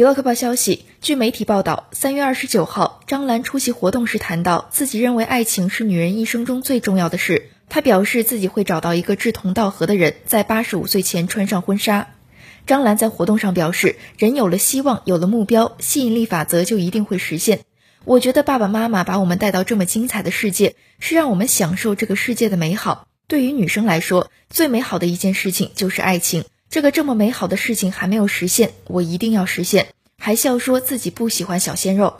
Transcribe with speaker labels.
Speaker 1: 娱乐快报消息，据媒体报道，三月二十九号，张兰出席活动时谈到，自己认为爱情是女人一生中最重要的事。她表示自己会找到一个志同道合的人，在八十五岁前穿上婚纱。张兰在活动上表示，人有了希望，有了目标，吸引力法则就一定会实现。我觉得爸爸妈妈把我们带到这么精彩的世界，是让我们享受这个世界的美好。对于女生来说，最美好的一件事情就是爱情。这个这么美好的事情还没有实现，我一定要实现。还笑说自己不喜欢小鲜肉。